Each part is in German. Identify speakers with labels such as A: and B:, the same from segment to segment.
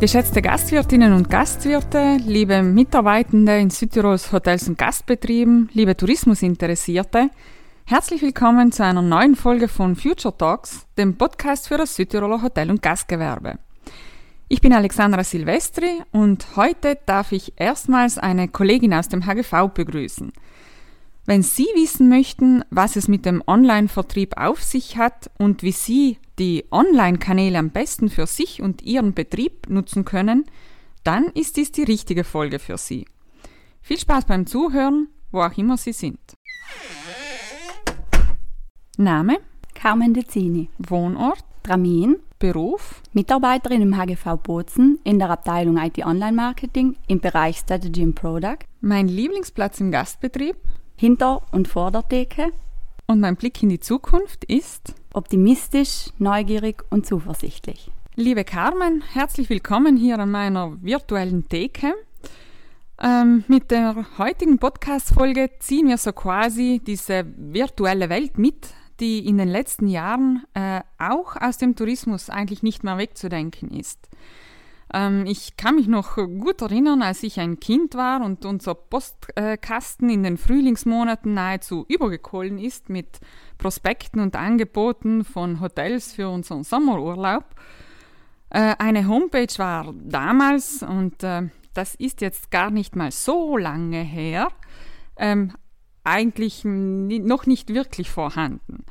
A: Geschätzte Gastwirtinnen und Gastwirte, liebe Mitarbeitende in Südtirols Hotels und Gastbetrieben, liebe Tourismusinteressierte, herzlich willkommen zu einer neuen Folge von Future Talks, dem Podcast für das Südtiroler Hotel- und Gastgewerbe. Ich bin Alexandra Silvestri und heute darf ich erstmals eine Kollegin aus dem HGV begrüßen. Wenn Sie wissen möchten, was es mit dem Online-Vertrieb auf sich hat und wie Sie die Online-Kanäle am besten für sich und Ihren Betrieb nutzen können, dann ist dies die richtige Folge für Sie. Viel Spaß beim Zuhören, wo auch immer Sie sind. Name?
B: Carmen Dezzini.
A: Wohnort?
B: Dramin.
A: Beruf?
B: Mitarbeiterin im HGV Bozen in der Abteilung IT Online Marketing im Bereich Strategy and Product.
A: Mein Lieblingsplatz im Gastbetrieb?
B: Hinter- und vor der Theke.
A: Und mein Blick in die Zukunft ist?
B: Optimistisch, neugierig und zuversichtlich.
A: Liebe Carmen, herzlich willkommen hier an meiner virtuellen Theke. Ähm, mit der heutigen Podcast-Folge ziehen wir so quasi diese virtuelle Welt mit, die in den letzten Jahren äh, auch aus dem Tourismus eigentlich nicht mehr wegzudenken ist. Ähm, ich kann mich noch gut erinnern, als ich ein Kind war und unser Postkasten in den Frühlingsmonaten nahezu übergekollen ist mit Prospekten und Angeboten von Hotels für unseren Sommerurlaub. Äh, eine Homepage war damals, und äh, das ist jetzt gar nicht mal so lange her, ähm, eigentlich noch nicht wirklich vorhanden.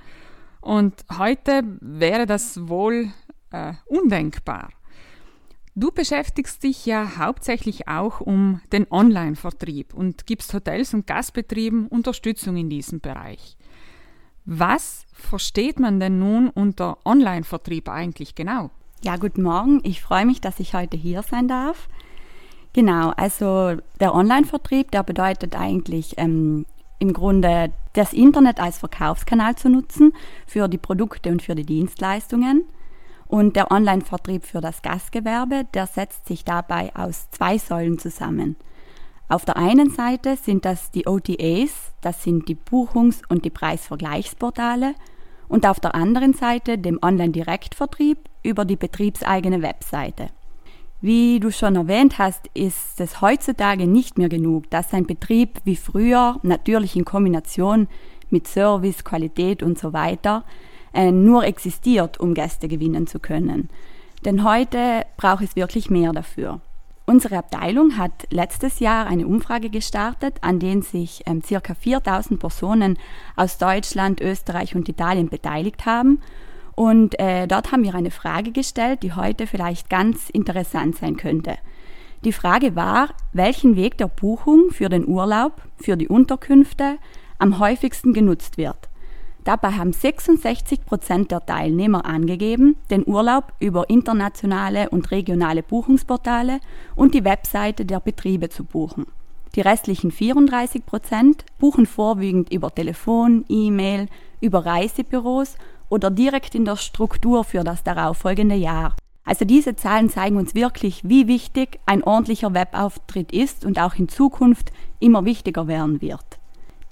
A: Und heute wäre das wohl äh, undenkbar. Du beschäftigst dich ja hauptsächlich auch um den Online-Vertrieb und gibst Hotels und Gastbetrieben Unterstützung in diesem Bereich. Was versteht man denn nun unter Online-Vertrieb eigentlich genau?
B: Ja, guten Morgen. Ich freue mich, dass ich heute hier sein darf. Genau, also der Online-Vertrieb, der bedeutet eigentlich ähm, im Grunde das Internet als Verkaufskanal zu nutzen für die Produkte und für die Dienstleistungen. Und der Online-Vertrieb für das Gastgewerbe, der setzt sich dabei aus zwei Säulen zusammen. Auf der einen Seite sind das die OTAs, das sind die Buchungs- und die Preisvergleichsportale, und auf der anderen Seite dem Online-Direktvertrieb über die betriebseigene Webseite. Wie du schon erwähnt hast, ist es heutzutage nicht mehr genug, dass ein Betrieb wie früher, natürlich in Kombination mit Service, Qualität und so weiter, äh, nur existiert, um Gäste gewinnen zu können. Denn heute braucht es wirklich mehr dafür. Unsere Abteilung hat letztes Jahr eine Umfrage gestartet, an der sich ähm, ca. 4000 Personen aus Deutschland, Österreich und Italien beteiligt haben. Und äh, dort haben wir eine Frage gestellt, die heute vielleicht ganz interessant sein könnte. Die Frage war, welchen Weg der Buchung für den Urlaub, für die Unterkünfte am häufigsten genutzt wird. Dabei haben 66 Prozent der Teilnehmer angegeben, den Urlaub über internationale und regionale Buchungsportale und die Webseite der Betriebe zu buchen. Die restlichen 34 Prozent buchen vorwiegend über Telefon, E-Mail, über Reisebüros oder direkt in der Struktur für das darauffolgende Jahr. Also diese Zahlen zeigen uns wirklich, wie wichtig ein ordentlicher Webauftritt ist und auch in Zukunft immer wichtiger werden wird.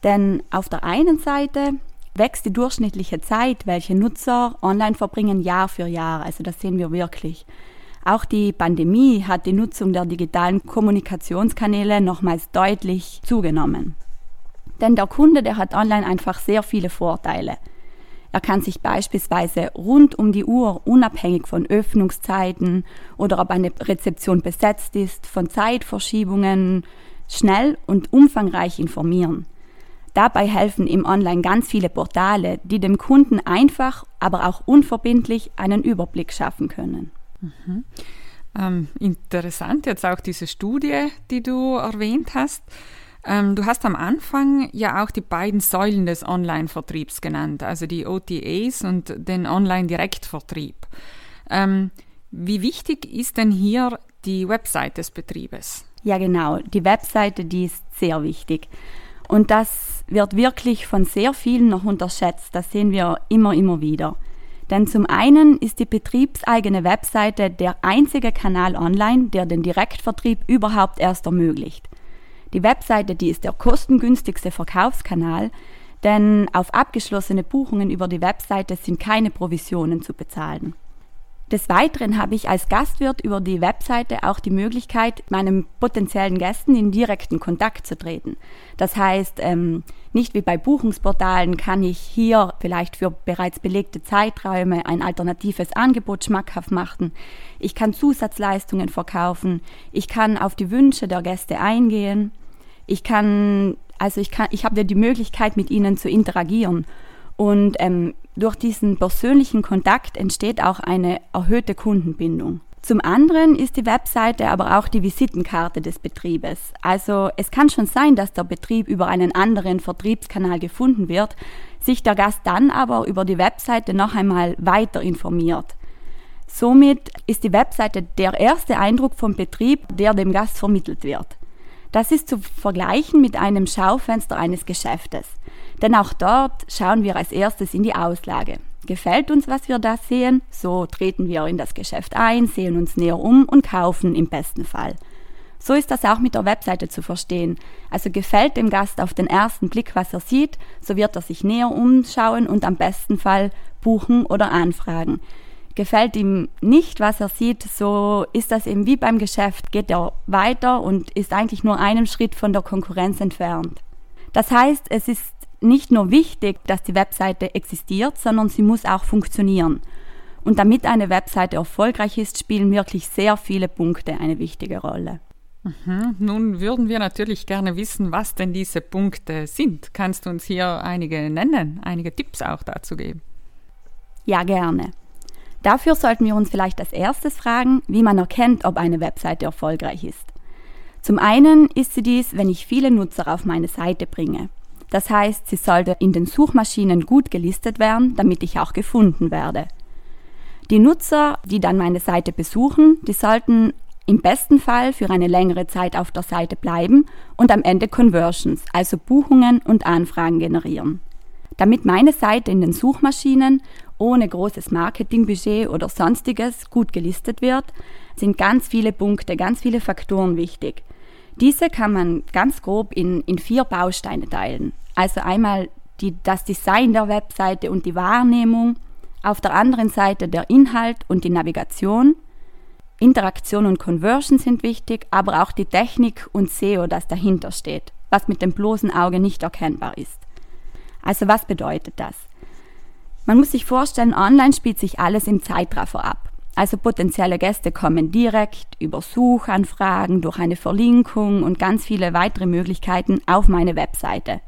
B: Denn auf der einen Seite wächst die durchschnittliche Zeit, welche Nutzer online verbringen, Jahr für Jahr. Also das sehen wir wirklich. Auch die Pandemie hat die Nutzung der digitalen Kommunikationskanäle nochmals deutlich zugenommen. Denn der Kunde, der hat online einfach sehr viele Vorteile. Er kann sich beispielsweise rund um die Uhr, unabhängig von Öffnungszeiten oder ob eine Rezeption besetzt ist, von Zeitverschiebungen, schnell und umfangreich informieren. Dabei helfen im Online ganz viele Portale, die dem Kunden einfach, aber auch unverbindlich einen Überblick schaffen können.
A: Mhm. Ähm, interessant jetzt auch diese Studie, die du erwähnt hast. Ähm, du hast am Anfang ja auch die beiden Säulen des Online-Vertriebs genannt, also die OTAs und den Online-Direktvertrieb. Ähm, wie wichtig ist denn hier die Website des Betriebes?
B: Ja, genau. Die Webseite, die ist sehr wichtig. Und das wird wirklich von sehr vielen noch unterschätzt. Das sehen wir immer, immer wieder. Denn zum einen ist die betriebseigene Webseite der einzige Kanal online, der den Direktvertrieb überhaupt erst ermöglicht. Die Webseite, die ist der kostengünstigste Verkaufskanal, denn auf abgeschlossene Buchungen über die Webseite sind keine Provisionen zu bezahlen. Des Weiteren habe ich als Gastwirt über die Webseite auch die Möglichkeit, meinen potenziellen Gästen in direkten Kontakt zu treten. Das heißt, ähm, nicht wie bei Buchungsportalen kann ich hier vielleicht für bereits belegte Zeiträume ein alternatives Angebot schmackhaft machen. Ich kann Zusatzleistungen verkaufen. Ich kann auf die Wünsche der Gäste eingehen. Ich kann, also ich kann, ich habe die Möglichkeit, mit ihnen zu interagieren. Und ähm, durch diesen persönlichen Kontakt entsteht auch eine erhöhte Kundenbindung. Zum anderen ist die Webseite aber auch die Visitenkarte des Betriebes. Also es kann schon sein, dass der Betrieb über einen anderen Vertriebskanal gefunden wird, sich der Gast dann aber über die Webseite noch einmal weiter informiert. Somit ist die Webseite der erste Eindruck vom Betrieb, der dem Gast vermittelt wird. Das ist zu vergleichen mit einem Schaufenster eines Geschäftes. Denn auch dort schauen wir als erstes in die Auslage. Gefällt uns, was wir da sehen, so treten wir in das Geschäft ein, sehen uns näher um und kaufen im besten Fall. So ist das auch mit der Webseite zu verstehen. Also gefällt dem Gast auf den ersten Blick, was er sieht, so wird er sich näher umschauen und am besten Fall buchen oder anfragen. Gefällt ihm nicht, was er sieht, so ist das eben wie beim Geschäft, geht er weiter und ist eigentlich nur einen Schritt von der Konkurrenz entfernt. Das heißt, es ist nicht nur wichtig, dass die Webseite existiert, sondern sie muss auch funktionieren. Und damit eine Webseite erfolgreich ist, spielen wirklich sehr viele Punkte eine wichtige Rolle.
A: Mhm. Nun würden wir natürlich gerne wissen, was denn diese Punkte sind. Kannst du uns hier einige nennen, einige Tipps auch dazu geben?
B: Ja, gerne. Dafür sollten wir uns vielleicht als erstes fragen, wie man erkennt, ob eine Webseite erfolgreich ist. Zum einen ist sie dies, wenn ich viele Nutzer auf meine Seite bringe. Das heißt, sie sollte in den Suchmaschinen gut gelistet werden, damit ich auch gefunden werde. Die Nutzer, die dann meine Seite besuchen, die sollten im besten Fall für eine längere Zeit auf der Seite bleiben und am Ende Conversions, also Buchungen und Anfragen generieren. Damit meine Seite in den Suchmaschinen ohne großes Marketingbudget oder sonstiges gut gelistet wird, sind ganz viele Punkte, ganz viele Faktoren wichtig. Diese kann man ganz grob in, in vier Bausteine teilen. Also einmal die, das Design der Webseite und die Wahrnehmung, auf der anderen Seite der Inhalt und die Navigation. Interaktion und Conversion sind wichtig, aber auch die Technik und SEO, das dahinter steht, was mit dem bloßen Auge nicht erkennbar ist. Also was bedeutet das? Man muss sich vorstellen, online spielt sich alles im Zeitraffer ab. Also potenzielle Gäste kommen direkt über Suchanfragen, durch eine Verlinkung und ganz viele weitere Möglichkeiten auf meine Webseite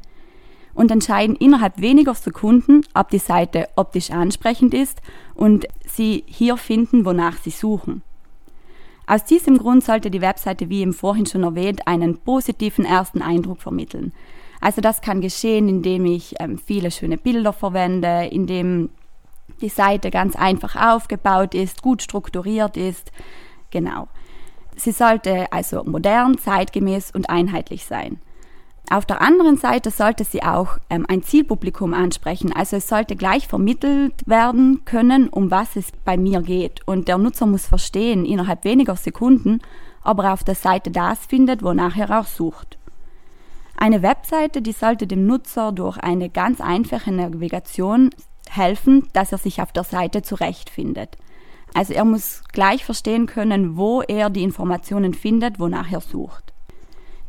B: und entscheiden innerhalb weniger Sekunden, ob die Seite optisch ansprechend ist und sie hier finden, wonach sie suchen. Aus diesem Grund sollte die Webseite, wie im vorhin schon erwähnt, einen positiven ersten Eindruck vermitteln. Also das kann geschehen, indem ich ähm, viele schöne Bilder verwende, indem die Seite ganz einfach aufgebaut ist, gut strukturiert ist. Genau. Sie sollte also modern, zeitgemäß und einheitlich sein. Auf der anderen Seite sollte sie auch ähm, ein Zielpublikum ansprechen. Also es sollte gleich vermittelt werden können, um was es bei mir geht. Und der Nutzer muss verstehen, innerhalb weniger Sekunden, ob er auf der Seite das findet, wonach er auch sucht. Eine Webseite, die sollte dem Nutzer durch eine ganz einfache Navigation helfen, dass er sich auf der Seite zurechtfindet. Also er muss gleich verstehen können, wo er die Informationen findet, wonach er sucht.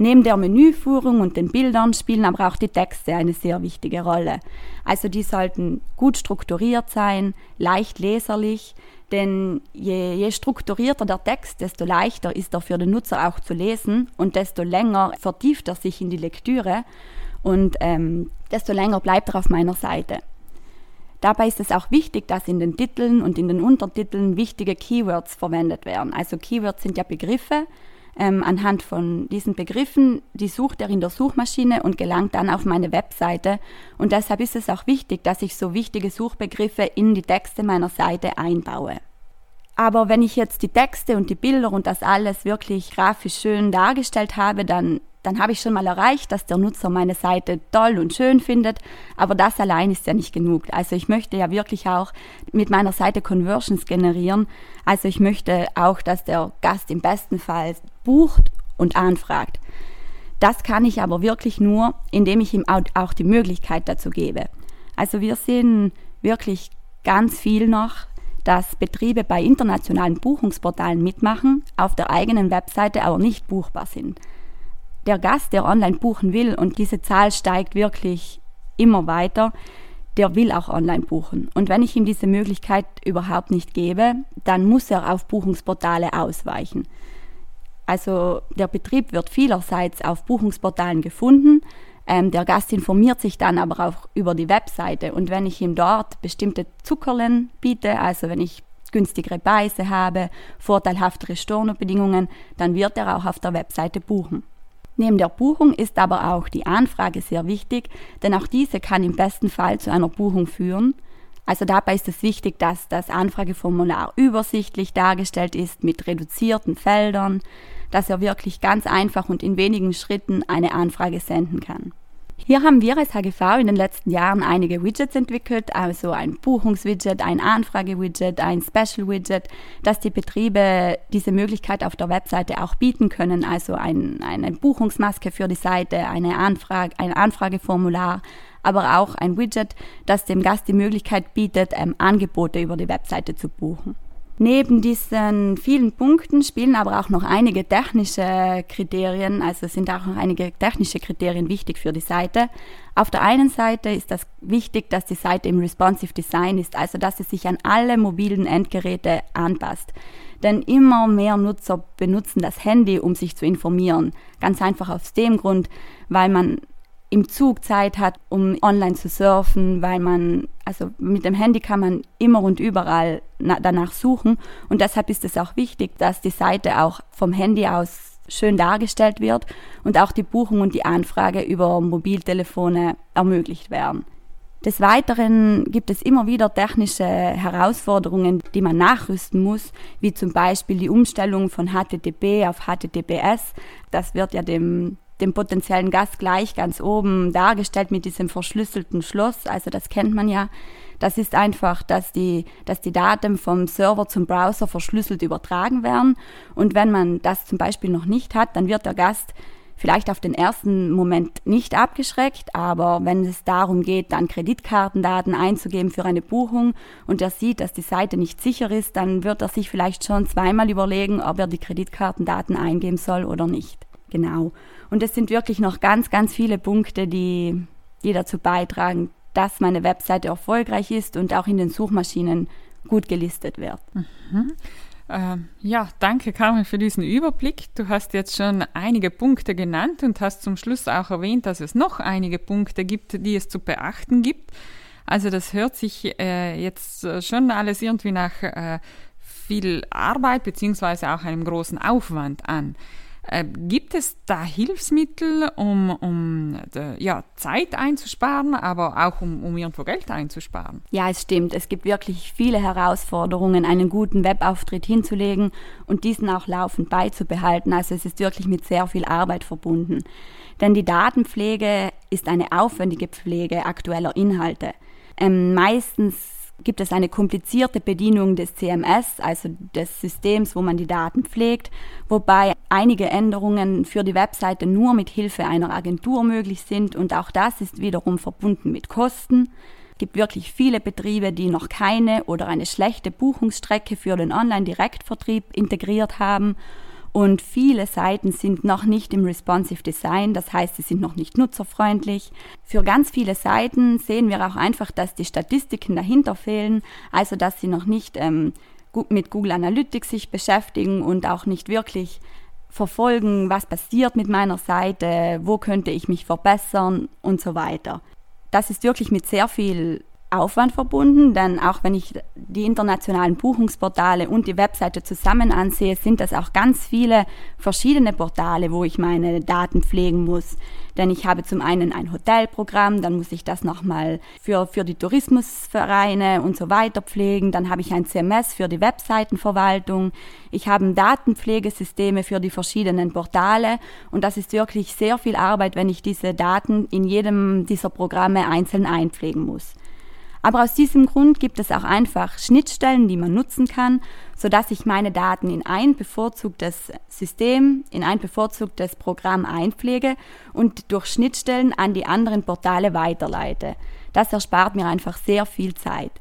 B: Neben der Menüführung und den Bildern spielen aber auch die Texte eine sehr wichtige Rolle. Also die sollten gut strukturiert sein, leicht leserlich, denn je, je, strukturierter der Text, desto leichter ist er für den Nutzer auch zu lesen und desto länger vertieft er sich in die Lektüre und ähm, desto länger bleibt er auf meiner Seite. Dabei ist es auch wichtig, dass in den Titeln und in den Untertiteln wichtige Keywords verwendet werden. Also Keywords sind ja Begriffe. Ähm, anhand von diesen Begriffen, die sucht er in der Suchmaschine und gelangt dann auf meine Webseite. Und deshalb ist es auch wichtig, dass ich so wichtige Suchbegriffe in die Texte meiner Seite einbaue. Aber wenn ich jetzt die Texte und die Bilder und das alles wirklich grafisch schön dargestellt habe, dann dann habe ich schon mal erreicht, dass der Nutzer meine Seite toll und schön findet. Aber das allein ist ja nicht genug. Also ich möchte ja wirklich auch mit meiner Seite Conversions generieren. Also ich möchte auch, dass der Gast im besten Fall bucht und anfragt. Das kann ich aber wirklich nur, indem ich ihm auch die Möglichkeit dazu gebe. Also wir sehen wirklich ganz viel noch dass Betriebe bei internationalen Buchungsportalen mitmachen, auf der eigenen Webseite aber nicht buchbar sind. Der Gast, der online buchen will, und diese Zahl steigt wirklich immer weiter, der will auch online buchen. Und wenn ich ihm diese Möglichkeit überhaupt nicht gebe, dann muss er auf Buchungsportale ausweichen. Also der Betrieb wird vielerseits auf Buchungsportalen gefunden. Ähm, der Gast informiert sich dann aber auch über die Webseite. Und wenn ich ihm dort bestimmte Zuckerlen biete, also wenn ich günstigere Preise habe, vorteilhaftere Stornobedingungen, dann wird er auch auf der Webseite buchen. Neben der Buchung ist aber auch die Anfrage sehr wichtig, denn auch diese kann im besten Fall zu einer Buchung führen. Also dabei ist es wichtig, dass das Anfrageformular übersichtlich dargestellt ist mit reduzierten Feldern, dass er wirklich ganz einfach und in wenigen Schritten eine Anfrage senden kann. Hier haben wir als HGV in den letzten Jahren einige Widgets entwickelt, also ein Buchungswidget, ein Anfragewidget, ein Special-Widget, dass die Betriebe diese Möglichkeit auf der Webseite auch bieten können, also ein, eine Buchungsmaske für die Seite, eine Anfrage, ein Anfrageformular, aber auch ein Widget, das dem Gast die Möglichkeit bietet, ähm, Angebote über die Webseite zu buchen. Neben diesen vielen Punkten spielen aber auch noch einige technische Kriterien, also sind auch noch einige technische Kriterien wichtig für die Seite. Auf der einen Seite ist das wichtig, dass die Seite im Responsive Design ist, also dass sie sich an alle mobilen Endgeräte anpasst. Denn immer mehr Nutzer benutzen das Handy, um sich zu informieren. Ganz einfach aus dem Grund, weil man im Zug Zeit hat, um online zu surfen, weil man, also mit dem Handy kann man immer und überall danach suchen. Und deshalb ist es auch wichtig, dass die Seite auch vom Handy aus schön dargestellt wird und auch die Buchung und die Anfrage über Mobiltelefone ermöglicht werden. Des Weiteren gibt es immer wieder technische Herausforderungen, die man nachrüsten muss, wie zum Beispiel die Umstellung von HTTP auf HTTPS. Das wird ja dem dem potenziellen Gast gleich ganz oben dargestellt mit diesem verschlüsselten Schloss. Also das kennt man ja. Das ist einfach, dass die, dass die Daten vom Server zum Browser verschlüsselt übertragen werden. Und wenn man das zum Beispiel noch nicht hat, dann wird der Gast vielleicht auf den ersten Moment nicht abgeschreckt, aber wenn es darum geht, dann Kreditkartendaten einzugeben für eine Buchung und er sieht, dass die Seite nicht sicher ist, dann wird er sich vielleicht schon zweimal überlegen, ob er die Kreditkartendaten eingeben soll oder nicht. Genau. Und es sind wirklich noch ganz, ganz viele Punkte, die, die dazu beitragen, dass meine Webseite erfolgreich ist und auch in den Suchmaschinen gut gelistet wird.
A: Mhm. Ähm, ja, danke Carmen für diesen Überblick. Du hast jetzt schon einige Punkte genannt und hast zum Schluss auch erwähnt, dass es noch einige Punkte gibt, die es zu beachten gibt. Also das hört sich äh, jetzt schon alles irgendwie nach äh, viel Arbeit beziehungsweise auch einem großen Aufwand an. Äh, gibt es da Hilfsmittel, um, um äh, ja, Zeit einzusparen, aber auch um, um irgendwo Geld einzusparen?
B: Ja, es stimmt. Es gibt wirklich viele Herausforderungen, einen guten Webauftritt hinzulegen und diesen auch laufend beizubehalten. Also es ist wirklich mit sehr viel Arbeit verbunden. Denn die Datenpflege ist eine aufwendige Pflege aktueller Inhalte. Ähm, meistens gibt es eine komplizierte Bedienung des CMS, also des Systems, wo man die Daten pflegt, wobei einige Änderungen für die Webseite nur mit Hilfe einer Agentur möglich sind und auch das ist wiederum verbunden mit Kosten. Es gibt wirklich viele Betriebe, die noch keine oder eine schlechte Buchungsstrecke für den Online-Direktvertrieb integriert haben und viele Seiten sind noch nicht im Responsive Design, das heißt, sie sind noch nicht nutzerfreundlich. Für ganz viele Seiten sehen wir auch einfach, dass die Statistiken dahinter fehlen, also dass sie noch nicht ähm, mit Google Analytics sich beschäftigen und auch nicht wirklich verfolgen, was passiert mit meiner Seite, wo könnte ich mich verbessern und so weiter. Das ist wirklich mit sehr viel Aufwand verbunden, denn auch wenn ich die internationalen Buchungsportale und die Webseite zusammen ansehe, sind das auch ganz viele verschiedene Portale, wo ich meine Daten pflegen muss. Denn ich habe zum einen ein Hotelprogramm, dann muss ich das nochmal für, für die Tourismusvereine und so weiter pflegen. Dann habe ich ein CMS für die Webseitenverwaltung. Ich habe Datenpflegesysteme für die verschiedenen Portale. Und das ist wirklich sehr viel Arbeit, wenn ich diese Daten in jedem dieser Programme einzeln einpflegen muss. Aber aus diesem Grund gibt es auch einfach Schnittstellen, die man nutzen kann, sodass ich meine Daten in ein bevorzugtes System, in ein bevorzugtes Programm einpflege und durch Schnittstellen an die anderen Portale weiterleite. Das erspart mir einfach sehr viel Zeit.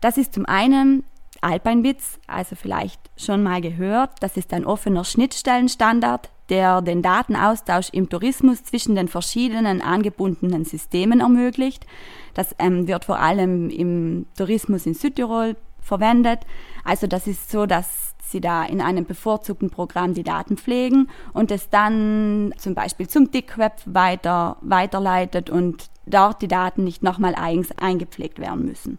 B: Das ist zum einen Alpine-Bits, also vielleicht schon mal gehört. Das ist ein offener Schnittstellenstandard, der den Datenaustausch im Tourismus zwischen den verschiedenen angebundenen Systemen ermöglicht. Das ähm, wird vor allem im Tourismus in Südtirol verwendet. Also das ist so, dass sie da in einem bevorzugten Programm die Daten pflegen und es dann zum Beispiel zum Dickweb weiter, weiterleitet und dort die Daten nicht nochmal eigens eingepflegt werden müssen.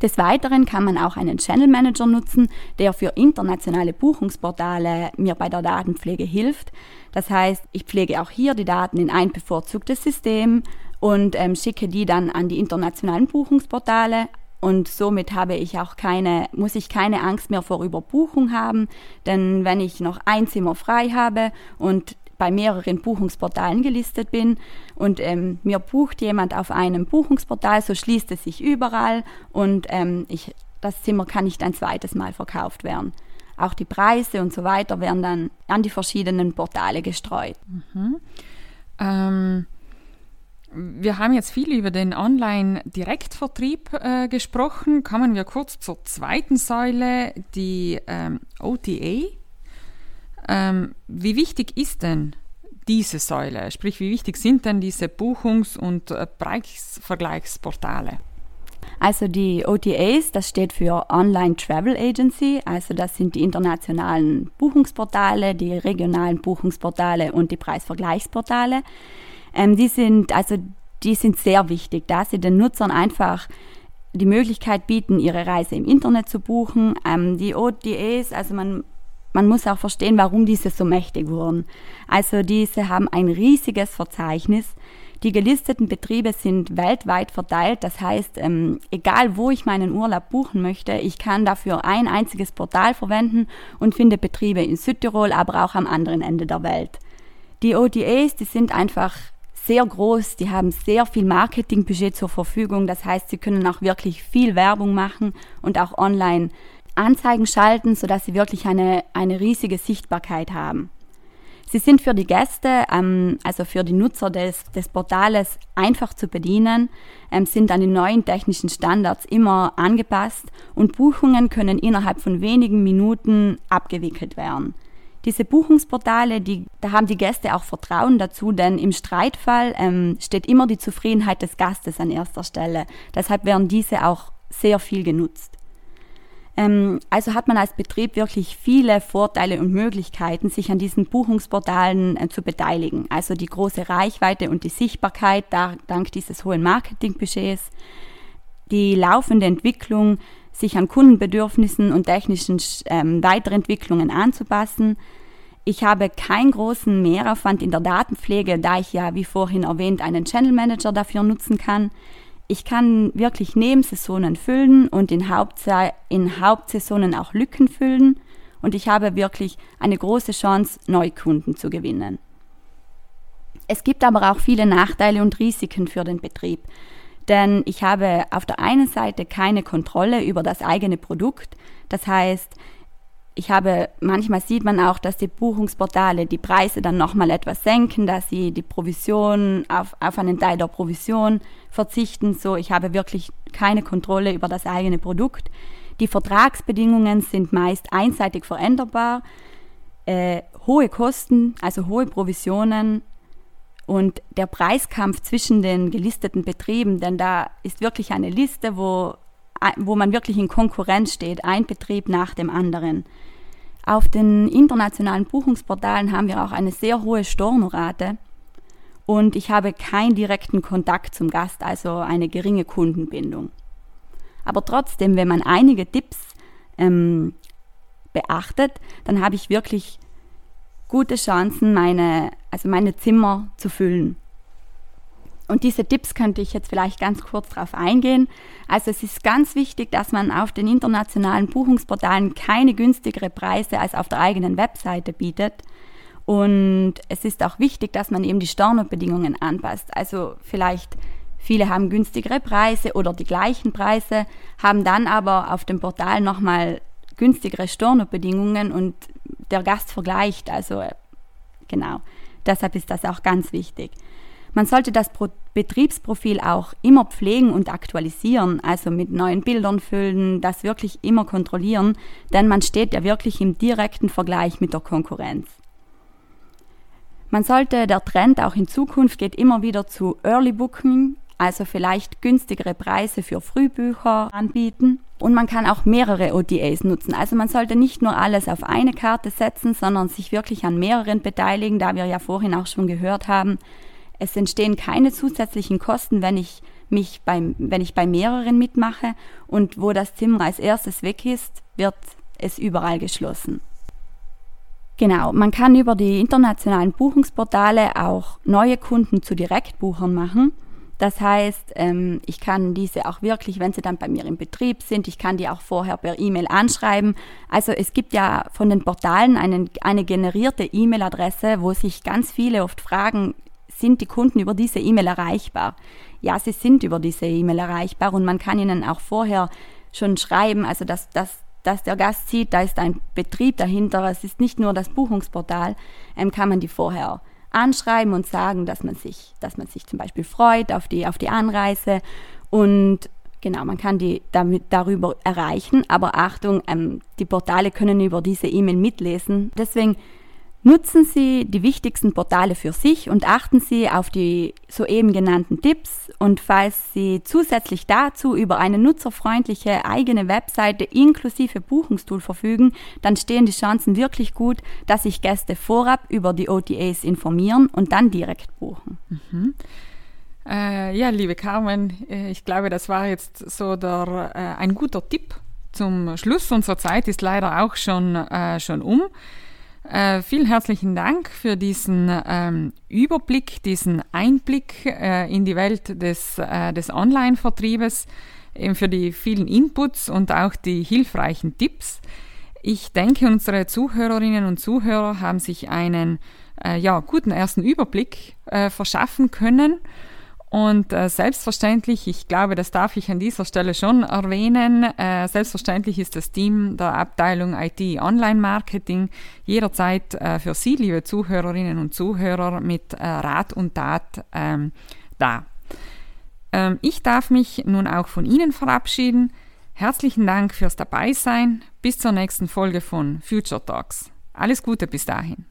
B: Des Weiteren kann man auch einen Channel Manager nutzen, der für internationale Buchungsportale mir bei der Datenpflege hilft. Das heißt, ich pflege auch hier die Daten in ein bevorzugtes System und ähm, schicke die dann an die internationalen Buchungsportale. Und somit habe ich auch keine, muss ich keine Angst mehr vor Überbuchung haben, denn wenn ich noch ein Zimmer frei habe und bei mehreren Buchungsportalen gelistet bin und ähm, mir bucht jemand auf einem Buchungsportal, so schließt es sich überall und ähm, ich, das Zimmer kann nicht ein zweites Mal verkauft werden. Auch die Preise und so weiter werden dann an die verschiedenen Portale gestreut. Mhm.
A: Ähm, wir haben jetzt viel über den Online-Direktvertrieb äh, gesprochen. Kommen wir kurz zur zweiten Säule, die ähm, OTA. Ähm, wie wichtig ist denn diese Säule? Sprich, wie wichtig sind denn diese Buchungs- und äh, Preisvergleichsportale?
B: Also die OTAs, das steht für Online Travel Agency, also das sind die internationalen Buchungsportale, die regionalen Buchungsportale und die Preisvergleichsportale. Ähm, die sind also die sind sehr wichtig, da sie den Nutzern einfach die Möglichkeit bieten, ihre Reise im Internet zu buchen. Ähm, die OTAs, also man man muss auch verstehen, warum diese so mächtig wurden. Also diese haben ein riesiges Verzeichnis. Die gelisteten Betriebe sind weltweit verteilt. Das heißt, ähm, egal wo ich meinen Urlaub buchen möchte, ich kann dafür ein einziges Portal verwenden und finde Betriebe in Südtirol, aber auch am anderen Ende der Welt. Die OTAs, die sind einfach sehr groß, die haben sehr viel Marketingbudget zur Verfügung. Das heißt, sie können auch wirklich viel Werbung machen und auch online Anzeigen schalten, sodass sie wirklich eine, eine riesige Sichtbarkeit haben. Sie sind für die Gäste, ähm, also für die Nutzer des, des Portales, einfach zu bedienen, ähm, sind an die neuen technischen Standards immer angepasst und Buchungen können innerhalb von wenigen Minuten abgewickelt werden. Diese Buchungsportale, die, da haben die Gäste auch Vertrauen dazu, denn im Streitfall ähm, steht immer die Zufriedenheit des Gastes an erster Stelle. Deshalb werden diese auch sehr viel genutzt. Ähm, also hat man als Betrieb wirklich viele Vorteile und Möglichkeiten, sich an diesen Buchungsportalen äh, zu beteiligen. Also die große Reichweite und die Sichtbarkeit da, dank dieses hohen Marketingbudgets, die laufende Entwicklung, sich an Kundenbedürfnissen und technischen ähm, Weiterentwicklungen anzupassen. Ich habe keinen großen Mehraufwand in der Datenpflege, da ich ja, wie vorhin erwähnt, einen Channel Manager dafür nutzen kann ich kann wirklich Nebensaisonen füllen und in, Hauptsa in Hauptsaisonen auch Lücken füllen. Und ich habe wirklich eine große Chance, Neukunden zu gewinnen. Es gibt aber auch viele Nachteile und Risiken für den Betrieb, denn ich habe auf der einen Seite keine Kontrolle über das eigene Produkt, das heißt, ich habe, manchmal sieht man auch, dass die Buchungsportale die Preise dann nochmal etwas senken, dass sie die Provision auf, auf einen Teil der Provision verzichten. So, ich habe wirklich keine Kontrolle über das eigene Produkt. Die Vertragsbedingungen sind meist einseitig veränderbar. Äh, hohe Kosten, also hohe Provisionen und der Preiskampf zwischen den gelisteten Betrieben, denn da ist wirklich eine Liste, wo, wo man wirklich in Konkurrenz steht, ein Betrieb nach dem anderen. Auf den internationalen Buchungsportalen haben wir auch eine sehr hohe Stornorate und ich habe keinen direkten Kontakt zum Gast, also eine geringe Kundenbindung. Aber trotzdem, wenn man einige Tipps ähm, beachtet, dann habe ich wirklich gute Chancen, meine, also meine Zimmer zu füllen. Und diese Tipps könnte ich jetzt vielleicht ganz kurz darauf eingehen. Also es ist ganz wichtig, dass man auf den internationalen Buchungsportalen keine günstigere Preise als auf der eigenen Webseite bietet. Und es ist auch wichtig, dass man eben die Stornobedingungen anpasst. Also vielleicht viele haben günstigere Preise oder die gleichen Preise, haben dann aber auf dem Portal nochmal günstigere Stornobedingungen und der Gast vergleicht. Also genau, deshalb ist das auch ganz wichtig. Man sollte das Pro Betriebsprofil auch immer pflegen und aktualisieren, also mit neuen Bildern füllen, das wirklich immer kontrollieren, denn man steht ja wirklich im direkten Vergleich mit der Konkurrenz. Man sollte, der Trend auch in Zukunft geht immer wieder zu Early Booking, also vielleicht günstigere Preise für Frühbücher anbieten. Und man kann auch mehrere OTAs nutzen. Also man sollte nicht nur alles auf eine Karte setzen, sondern sich wirklich an mehreren beteiligen, da wir ja vorhin auch schon gehört haben, es entstehen keine zusätzlichen Kosten, wenn ich mich beim, wenn ich bei mehreren mitmache und wo das Zimmer als erstes weg ist, wird es überall geschlossen. Genau, man kann über die internationalen Buchungsportale auch neue Kunden zu Direktbuchern machen. Das heißt, ähm, ich kann diese auch wirklich, wenn sie dann bei mir im Betrieb sind, ich kann die auch vorher per E-Mail anschreiben. Also es gibt ja von den Portalen einen, eine generierte E-Mail-Adresse, wo sich ganz viele oft fragen, sind die Kunden über diese E-Mail erreichbar? Ja, sie sind über diese E-Mail erreichbar und man kann ihnen auch vorher schon schreiben, also dass, dass, dass der Gast sieht, da ist ein Betrieb dahinter, es ist nicht nur das Buchungsportal, ähm, kann man die vorher anschreiben und sagen, dass man sich, dass man sich zum Beispiel freut auf die, auf die Anreise und Genau, man kann die damit darüber erreichen, aber Achtung, ähm, die Portale können über diese E-Mail mitlesen. Deswegen Nutzen Sie die wichtigsten Portale für sich und achten Sie auf die soeben genannten Tipps. Und falls Sie zusätzlich dazu über eine nutzerfreundliche eigene Webseite inklusive Buchungstool verfügen, dann stehen die Chancen wirklich gut, dass sich Gäste vorab über die OTAs informieren und dann direkt buchen.
A: Mhm. Äh, ja, liebe Carmen, äh, ich glaube, das war jetzt so der, äh, ein guter Tipp zum Schluss. Unsere Zeit ist leider auch schon, äh, schon um. Äh, vielen herzlichen Dank für diesen ähm, Überblick, diesen Einblick äh, in die Welt des, äh, des Online-Vertriebes, eben für die vielen Inputs und auch die hilfreichen Tipps. Ich denke, unsere Zuhörerinnen und Zuhörer haben sich einen äh, ja, guten ersten Überblick äh, verschaffen können und äh, selbstverständlich, ich glaube, das darf ich an dieser Stelle schon erwähnen, äh, selbstverständlich ist das Team der Abteilung IT Online Marketing jederzeit äh, für Sie, liebe Zuhörerinnen und Zuhörer, mit äh, Rat und Tat ähm, da. Ähm, ich darf mich nun auch von Ihnen verabschieden. Herzlichen Dank fürs Dabeisein. Bis zur nächsten Folge von Future Talks. Alles Gute bis dahin.